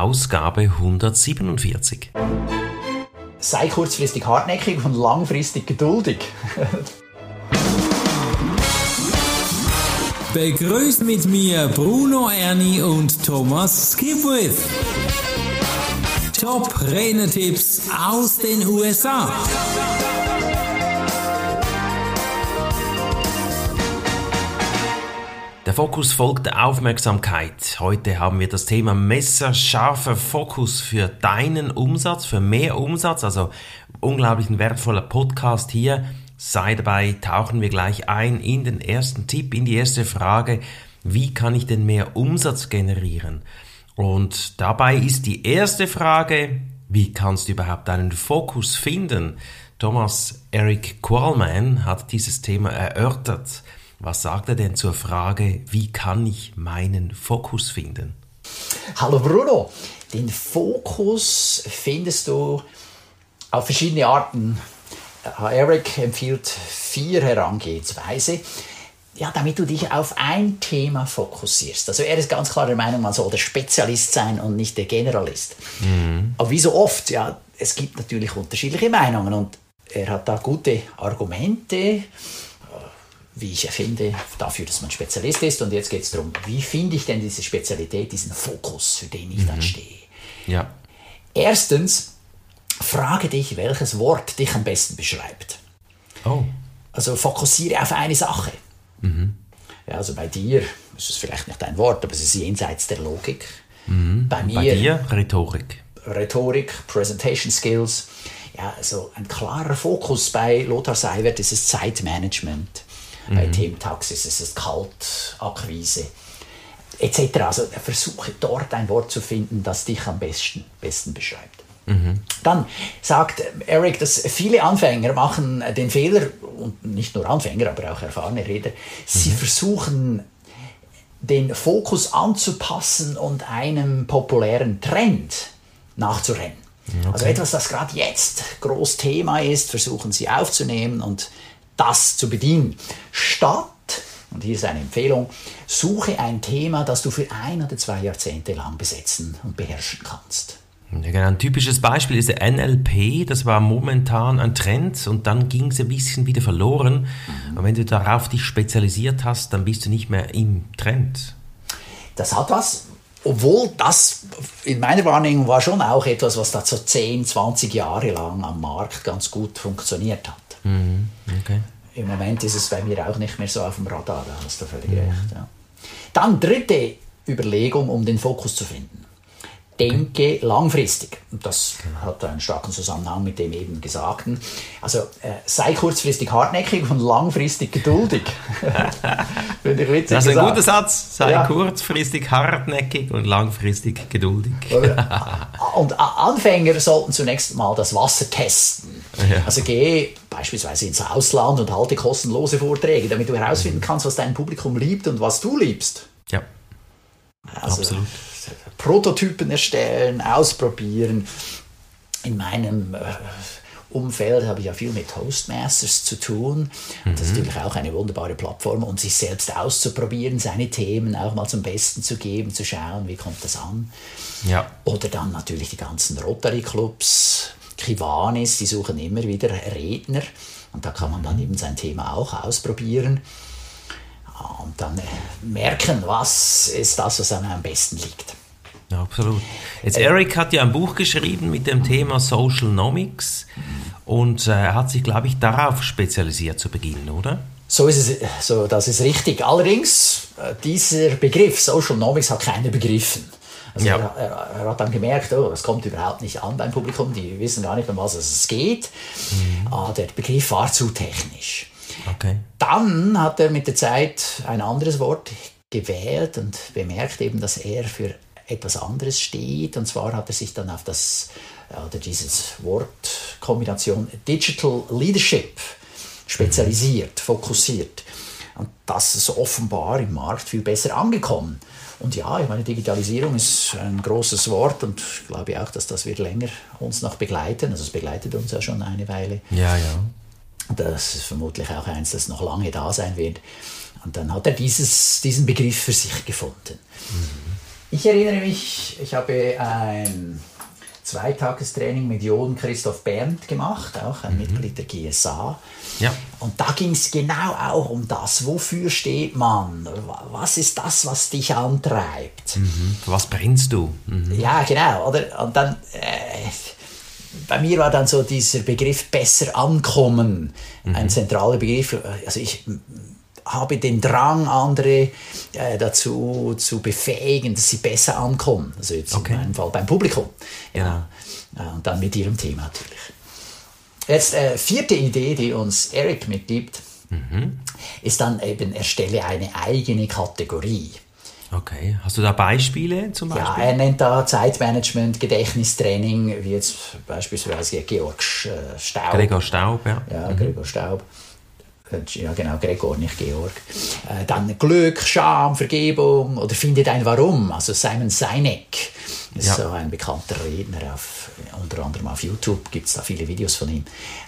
Ausgabe 147. Sei kurzfristig hartnäckig und langfristig geduldig. Begrüßt mit mir Bruno Erni und Thomas Skipwith. Top Renetipps aus den USA. Der Fokus folgt der Aufmerksamkeit. Heute haben wir das Thema messerscharfer Fokus für deinen Umsatz, für mehr Umsatz. Also unglaublich ein wertvoller Podcast hier. Sei dabei, tauchen wir gleich ein in den ersten Tipp, in die erste Frage. Wie kann ich denn mehr Umsatz generieren? Und dabei ist die erste Frage, wie kannst du überhaupt deinen Fokus finden? Thomas Eric Qualman hat dieses Thema erörtert. Was sagt er denn zur Frage, wie kann ich meinen Fokus finden? Hallo Bruno, den Fokus findest du auf verschiedene Arten. Eric empfiehlt vier Herangehensweise, ja, damit du dich auf ein Thema fokussierst. Also er ist ganz klar der Meinung, man soll der Spezialist sein und nicht der Generalist. Mhm. Aber wie so oft, ja, es gibt natürlich unterschiedliche Meinungen und er hat da gute Argumente wie ich finde, dafür, dass man Spezialist ist. Und jetzt geht es darum, wie finde ich denn diese Spezialität, diesen Fokus, für den ich mhm. dann stehe. Ja. Erstens, frage dich, welches Wort dich am besten beschreibt. Oh. Also fokussiere auf eine Sache. Mhm. Ja, also bei dir ist es vielleicht nicht ein Wort, aber es ist jenseits der Logik. Mhm. Bei mir. Bei dir Rhetorik. Rhetorik, Presentation Skills. Ja, also ein klarer Fokus bei Lothar Seiwert ist es Zeitmanagement. Mhm. Bei Themen-Taxis ist es Kaltakquise etc. Also versuche dort ein Wort zu finden, das dich am besten, besten beschreibt. Mhm. Dann sagt Eric, dass viele Anfänger machen den Fehler, und nicht nur Anfänger, aber auch erfahrene Redner, sie mhm. versuchen den Fokus anzupassen und einem populären Trend nachzurennen. Okay. Also etwas, das gerade jetzt groß Thema ist, versuchen sie aufzunehmen und das zu bedienen. Statt, und hier ist eine Empfehlung, suche ein Thema, das du für ein oder zwei Jahrzehnte lang besetzen und beherrschen kannst. Ja, ein typisches Beispiel ist der NLP, das war momentan ein Trend und dann ging es ein bisschen wieder verloren. Mhm. Und wenn du darauf dich spezialisiert hast, dann bist du nicht mehr im Trend. Das hat was, obwohl das in meiner Wahrnehmung war schon auch etwas, was da so 10, 20 Jahre lang am Markt ganz gut funktioniert hat. Mhm. Okay. Im Moment ist es bei mir auch nicht mehr so auf dem Radar, da hast du völlig mhm. recht. Ja. Dann dritte Überlegung, um den Fokus zu finden. Denke langfristig. Das hat einen starken Zusammenhang mit dem eben Gesagten. Also äh, sei kurzfristig hartnäckig und langfristig geduldig. Finde ich witzig. Das ist ein guter Satz. Sei ja. kurzfristig hartnäckig und langfristig geduldig. und Anfänger sollten zunächst mal das Wasser testen. Ja. Also geh beispielsweise ins Ausland und halte kostenlose Vorträge, damit du herausfinden kannst, was dein Publikum liebt und was du liebst. Ja. Also, Absolut. Prototypen erstellen, ausprobieren. In meinem äh, Umfeld habe ich ja viel mit Toastmasters zu tun. Mhm. Das ist natürlich auch eine wunderbare Plattform, um sich selbst auszuprobieren, seine Themen auch mal zum Besten zu geben, zu schauen, wie kommt das an. Ja. Oder dann natürlich die ganzen Rotary-Clubs, Kiwanis, die suchen immer wieder Redner. Und da kann man dann eben sein Thema auch ausprobieren und dann merken, was ist das, was einem am besten liegt. Ja, absolut. Jetzt Eric hat ja ein Buch geschrieben mit dem Thema Social Nomics und äh, er hat sich, glaube ich, darauf spezialisiert zu Beginn, oder? So ist es, so, das ist richtig. Allerdings, äh, dieser Begriff Social Nomics hat keiner begriffen. Also ja. er, er, er, hat dann gemerkt, oh, das kommt überhaupt nicht an beim Publikum, die wissen gar nicht, um was es geht. Mhm. Ah, der Begriff war zu technisch. Okay. Dann hat er mit der Zeit ein anderes Wort gewählt und bemerkt eben, dass er für etwas anderes steht. Und zwar hat er sich dann auf das oder dieses Wortkombination Digital Leadership spezialisiert, fokussiert. Und das ist offenbar im Markt viel besser angekommen. Und ja, ich meine, Digitalisierung ist ein großes Wort und ich glaube auch, dass das wird länger uns noch begleiten. Also es begleitet uns ja schon eine Weile. Ja, ja. Das ist vermutlich auch eins, das noch lange da sein wird. Und dann hat er dieses, diesen Begriff für sich gefunden. Mhm. Ich erinnere mich, ich habe ein Zweitagestraining mit Jon Christoph Berndt gemacht, auch ein Mitglied der GSA. Ja. Und da ging es genau auch um das. Wofür steht man? Was ist das, was dich antreibt? Mhm. Was brennst du? Mhm. Ja, genau. Oder? Und dann, äh, bei mir war dann so dieser Begriff besser ankommen ein zentraler Begriff. Also ich habe den Drang, andere äh, dazu zu befähigen, dass sie besser ankommen. Also jetzt Okay. in meinem Fall beim Publikum. Ja. Äh, Und dann mit ihrem Thema natürlich. Jetzt äh, vierte Idee, die uns Eric mitgibt, ist dann eben, erstelle eine eigene Kategorie. Okay. Hast du da Beispiele zum Ja, Beispiel? er nennt da Zeitmanagement, Gedächtnistraining, wie jetzt beispielsweise Georg äh, Staub. Gregor Staub, ja. Ja, Gregor Staub. Ja, genau, Gregor, nicht Georg. Äh, Dann Glück, Scham, Vergebung oder Findet ein Warum. Also Simon Sinek ist Ja. so ein bekannter Redner, auf, unter anderem auf YouTube gibt es da viele Videos von ihm.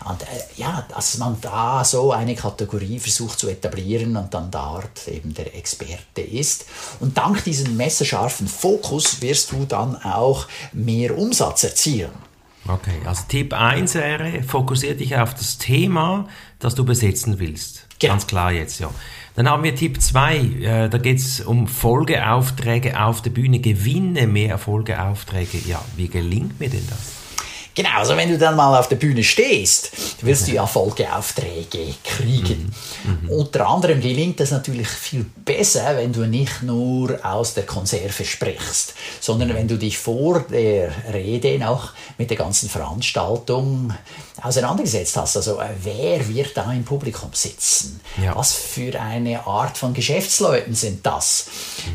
Und äh, ja, dass man da so eine Kategorie versucht zu etablieren und dann dort eben der Experte ist. Und dank diesem messerscharfen Fokus wirst du dann auch mehr Umsatz erzielen. Okay, also Tipp 1 wäre, fokussiere dich auf das Thema, das du besetzen willst. Genau. Ganz klar jetzt, ja. Dann haben wir Tipp 2, äh, da geht es um Folgeaufträge auf der Bühne, gewinne mehr Folgeaufträge. Ja, wie gelingt mir denn das? Genau, also wenn du dann mal auf der Bühne stehst, wirst du ja Folgeaufträge kriegen. Unter anderem gelingt das natürlich viel besser, wenn du nicht nur aus der Konserve sprichst, sondern wenn du dich vor der Rede noch mit der ganzen Veranstaltung auseinandergesetzt hast. Also äh, wer wird da im Publikum sitzen? Ja. Was für eine Art von Geschäftsleuten sind das?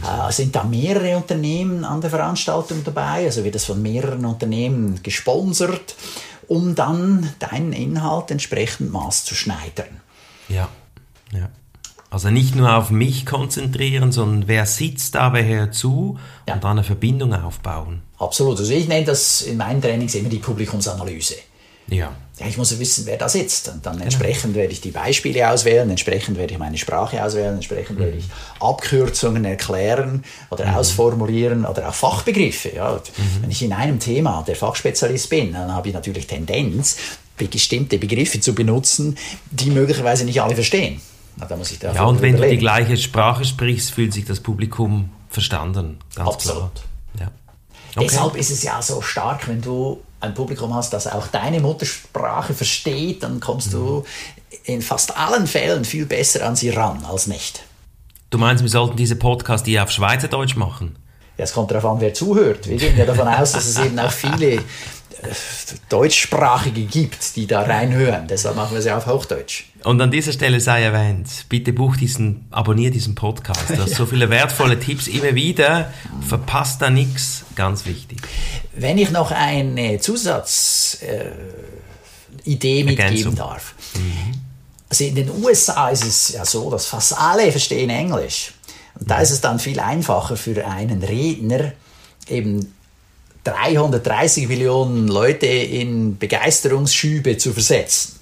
Äh, sind da mehrere Unternehmen an der Veranstaltung dabei? Also wird das von mehreren Unternehmen gesponsert, um dann deinen Inhalt entsprechend maßzuschneidern? Ja, ja. Also nicht nur auf mich konzentrieren, sondern wer sitzt da, wer hört zu Ja. und dann eine Verbindung aufbauen. Absolut. Also ich nenne das in meinen Trainings immer die Publikumsanalyse. Ja. Ja, ich muss ja wissen, wer da sitzt. Und dann entsprechend werde ich die Beispiele auswählen, entsprechend werde ich meine Sprache auswählen, entsprechend werde ich Abkürzungen erklären oder ausformulieren oder auch Fachbegriffe. Ja. Wenn ich in einem Thema der Fachspezialist bin, dann habe ich natürlich Tendenz, bestimmte Begriffe zu benutzen, die möglicherweise nicht alle verstehen. Da muss ich Ja, und wenn du die überlegen. gleiche Sprache sprichst, fühlt sich das Publikum verstanden. Ganz Absolut. klar. Ja. Okay. Deshalb ist es ja so stark, wenn du ein Publikum hast, das auch deine Muttersprache versteht, dann kommst du in fast allen Fällen viel besser an sie ran als nicht. Du meinst, wir sollten diese Podcast hier auf Schweizerdeutsch machen? Ja, es kommt darauf an, wer zuhört. Wir gehen ja davon aus, dass es eben auch viele Deutschsprachige gibt, die da reinhören. Deshalb machen wir ja auf Hochdeutsch. Und an dieser Stelle sei erwähnt, bitte buch diesen, abonnier diesen Podcast. Du hast so viele wertvolle Tipps immer wieder. Verpasst da nichts. Ganz wichtig. Wenn ich noch eine Zusatzidee äh, mitgeben darf. Also in den USA ist es ja so, dass fast alle verstehen Englisch. Und da ist es dann viel einfacher für einen Redner, eben 330 Millionen Leute in Begeisterungsschübe zu versetzen.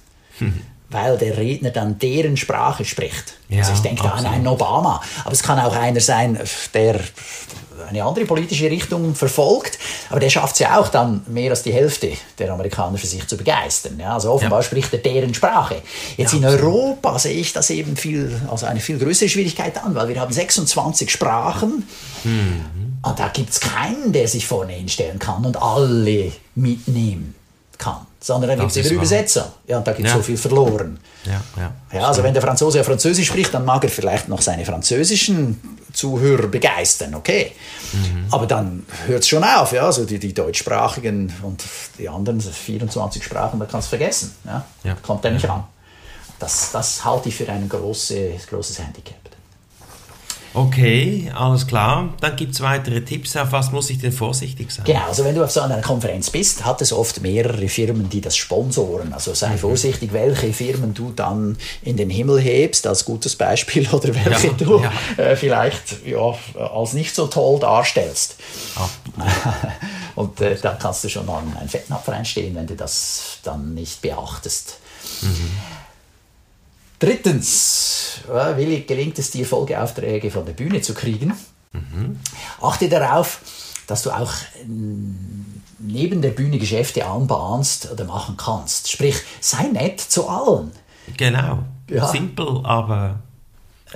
Weil der Redner dann deren Sprache spricht. Ja, also ich denke da an einen Obama. Aber es kann auch einer sein, der eine andere politische Richtung verfolgt, aber der schafft es ja auch dann mehr als die Hälfte der Amerikaner für sich zu begeistern. Ja, also offenbar Ja. spricht er deren Sprache. Jetzt in absolut. Europa sehe ich das eben viel, also eine viel größere Schwierigkeit an, weil wir haben 26 Sprachen Mhm. Und da gibt es keinen, der sich vorne hinstellen kann und alle mitnehmen kann, sondern da gibt es immer. Übersetzer. Ja, und da gibt es Ja. so viel verloren. Ja, ja. Ja, also wenn der Franzose ja Französisch spricht, dann mag er vielleicht noch seine französischen Zuhörer begeistern, okay. Mhm. Aber dann hört es schon auf, ja, also die, die deutschsprachigen und die anderen 24 Sprachen, da kannst du vergessen. Ja? Ja. Kommt er nicht an. Das, das halte ich für ein große, großes Handicap. Okay, alles klar. Dann gibt es weitere Tipps. Auf was muss ich denn vorsichtig sein? Genau, also wenn du auf so einer Konferenz bist, hat es oft mehrere Firmen, die das sponsoren. Also Mhm. sei vorsichtig, welche Firmen du dann in den Himmel hebst, als gutes Beispiel, oder welche Ja, du ja. Äh, vielleicht ja, als nicht so toll darstellst. Ah, Und äh, da kannst du schon mal in einen Fettnapf reinstehen, wenn du das dann nicht beachtest. Drittens, ja, wie gelingt es dir, Folgeaufträge von der Bühne zu kriegen? Achte darauf, dass du auch ähm, neben der Bühne Geschäfte anbahnst oder machen kannst. Sprich, sei nett zu allen. Genau. Ja. Simpel, aber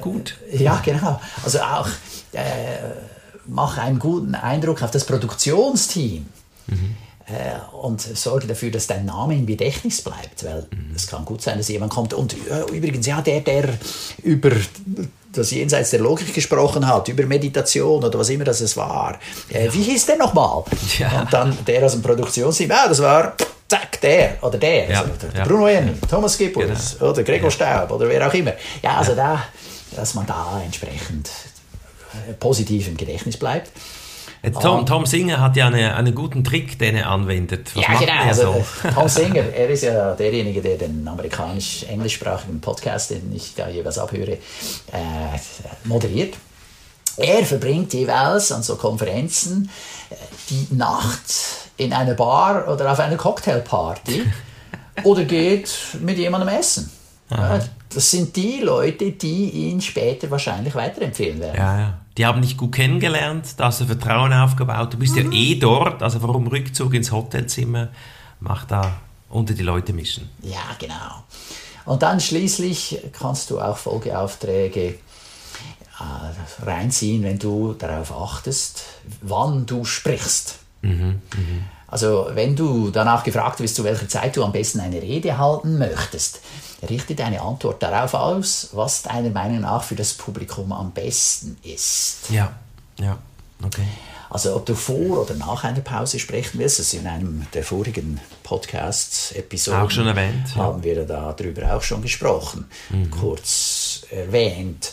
gut. Ja, genau. Also auch äh, mach einen guten Eindruck auf das Produktionsteam. Äh, und sorge dafür, dass dein Name im Gedächtnis bleibt, weil es kann gut sein, dass jemand kommt und äh, übrigens, ja, der, der über das Jenseits der Logik gesprochen hat, über Meditation oder was immer das es war. Äh, wie hieß der nochmal? Ja. Und dann der aus dem Produktionsteam, ja, das war zack, der oder der. Ja, Also, der ja. Bruno Erni, Thomas Gippus oder Gregor Staub oder wer auch immer. Ja, also da, dass man da entsprechend äh, positiv im Gedächtnis bleibt. Jetzt Tom, Tom Singer hat ja eine, einen guten Trick, den er anwendet. Was ja, genau. er Also, so? äh, Tom Singer, er ist ja derjenige, der den amerikanisch-englischsprachigen Podcast, den ich da jeweils abhöre, äh, moderiert. Er verbringt jeweils an so Konferenzen äh, die Nacht in einer Bar oder auf einer Cocktailparty oder geht mit jemandem essen. Ja, das sind die Leute, die ihn später wahrscheinlich weiterempfehlen werden. Ja, ja. Die haben dich gut kennengelernt, da hast du Vertrauen aufgebaut. Du bist ja eh dort, also warum Rückzug ins Hotelzimmer? Mach da unter die Leute mischen. Ja, genau. Und dann schließlich kannst du auch Folgeaufträge äh, reinziehen, wenn du darauf achtest, wann du sprichst. Also wenn du danach gefragt wirst, zu welcher Zeit du am besten eine Rede halten möchtest, richte deine Antwort darauf aus, was deiner Meinung nach für das Publikum am besten ist. Ja, ja, okay. Also ob du vor oder nach einer Pause sprechen willst, das ist in einem der vorigen Podcasts-Episoden Auch schon erwähnt, ja. haben wir darüber auch schon gesprochen, kurz erwähnt.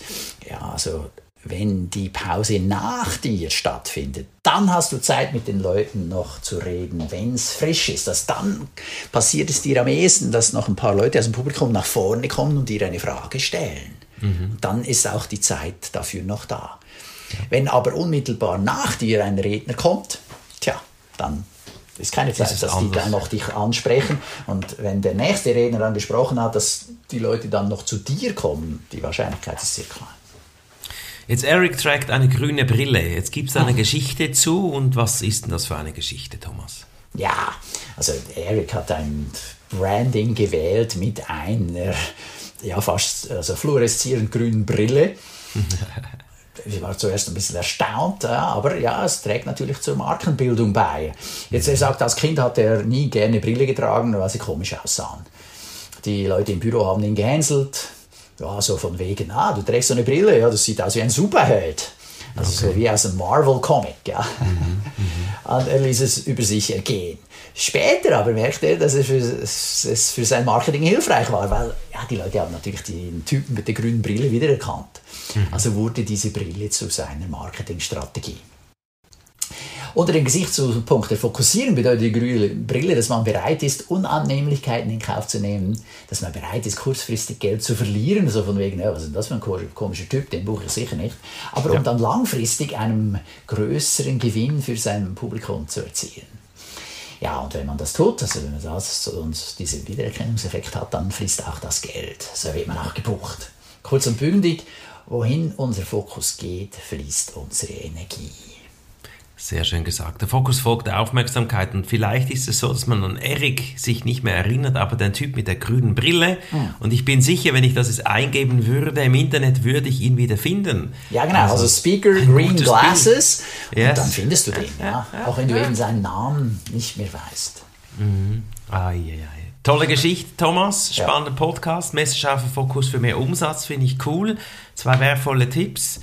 Ja, also wenn die Pause nach dir stattfindet, dann hast du Zeit mit den Leuten noch zu reden, wenn es frisch ist. Das dann passiert es dir am ehesten, dass noch ein paar Leute aus dem Publikum nach vorne kommen und dir eine Frage stellen. Und dann ist auch die Zeit dafür noch da. Wenn aber unmittelbar nach dir ein Redner kommt, tja, dann ist keine Zeit, es dass die anders. dann noch dich ansprechen. Und wenn der nächste Redner dann gesprochen hat, dass die Leute dann noch zu dir kommen, die Wahrscheinlichkeit ist sehr klein. Jetzt Eric trägt eine grüne Brille. Jetzt gibt es Ah. eine Geschichte zu und was ist denn das für eine Geschichte, Thomas? Ja, also Eric hat ein Branding gewählt mit einer ja fast also fluoreszierend grünen Brille. Ich war zuerst ein bisschen erstaunt, ja, aber ja, es trägt natürlich zur Markenbildung bei. Jetzt, er sagt, als Kind hat er nie gerne Brille getragen, weil sie komisch aussahen. Die Leute im Büro haben ihn gehänselt, ja, so von wegen, ah, du trägst so eine Brille, ja, das sieht aus wie ein Superheld. Also so wie aus einem Marvel-Comic, ja. Und er ließ es über sich ergehen. Später aber merkte er, dass es für, es für sein Marketing hilfreich war, weil ja, die Leute haben natürlich den Typen mit der grünen Brille wiedererkannt. Also wurde diese Brille zu seiner Marketingstrategie. Unter Gesichtspunkt der Fokussierung bedeutet die grüne Brille, dass man bereit ist, Unannehmlichkeiten in Kauf zu nehmen, dass man bereit ist, kurzfristig Geld zu verlieren, so von wegen, ja, was ist das für ein ko- komischer Typ, den buche ich sicher nicht, aber um dann langfristig einen größeren Gewinn für sein Publikum zu erzielen. Ja, und wenn man das tut, also wenn man das und diesen Wiedererkennungseffekt hat, dann fließt auch das Geld. So wird man auch gebucht. Kurz und bündig, wohin unser Fokus geht, fließt unsere Energie. Sehr schön gesagt. Der Fokus folgt der Aufmerksamkeit und vielleicht ist es so, dass man an Eric sich nicht mehr erinnert, aber den Typ mit der grünen Brille. Und ich bin sicher, wenn ich das jetzt eingeben würde im Internet, würde ich ihn wieder finden. Ja, genau. Also, Speaker, ein Green Glasses. Bild. Yes. Und dann findest du den, ja. Auch wenn du eben seinen Namen nicht mehr weißt. Ai, ai, ai. Tolle Geschichte, Thomas. Spannender Podcast. Messerscharfer Fokus für mehr Umsatz, finde ich cool. Zwei wertvolle Tipps.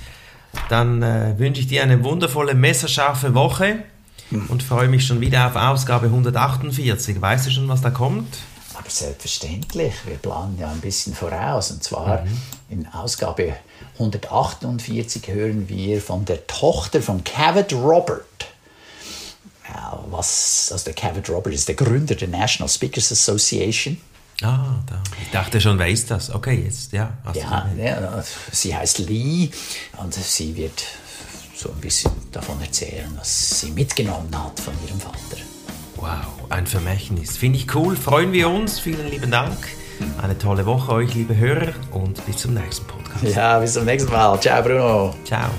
Dann äh, wünsche ich dir eine wundervolle, messerscharfe Woche und freue mich schon wieder auf Ausgabe 148. Weißt du schon, was da kommt? Aber selbstverständlich, wir planen ja ein bisschen voraus. Und zwar in Ausgabe 148 hören wir von der Tochter von Cavett Robert. Was, also der Cavett Robert ist der Gründer der National Speakers Association. Ah, da. Ich dachte schon, wer ist das? Okay, jetzt, ja. Ja, ja, sie heißt Lee und sie wird so ein bisschen davon erzählen, was sie mitgenommen hat von ihrem Vater. Wow, ein Vermächtnis. Finde ich cool, freuen wir uns. Vielen lieben Dank. Eine tolle Woche euch, liebe Hörer, und bis zum nächsten Podcast. Ja, bis zum nächsten Mal. Ciao, Bruno. Ciao.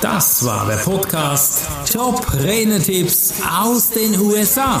Das war der Podcast Top Renetipps aus den USA.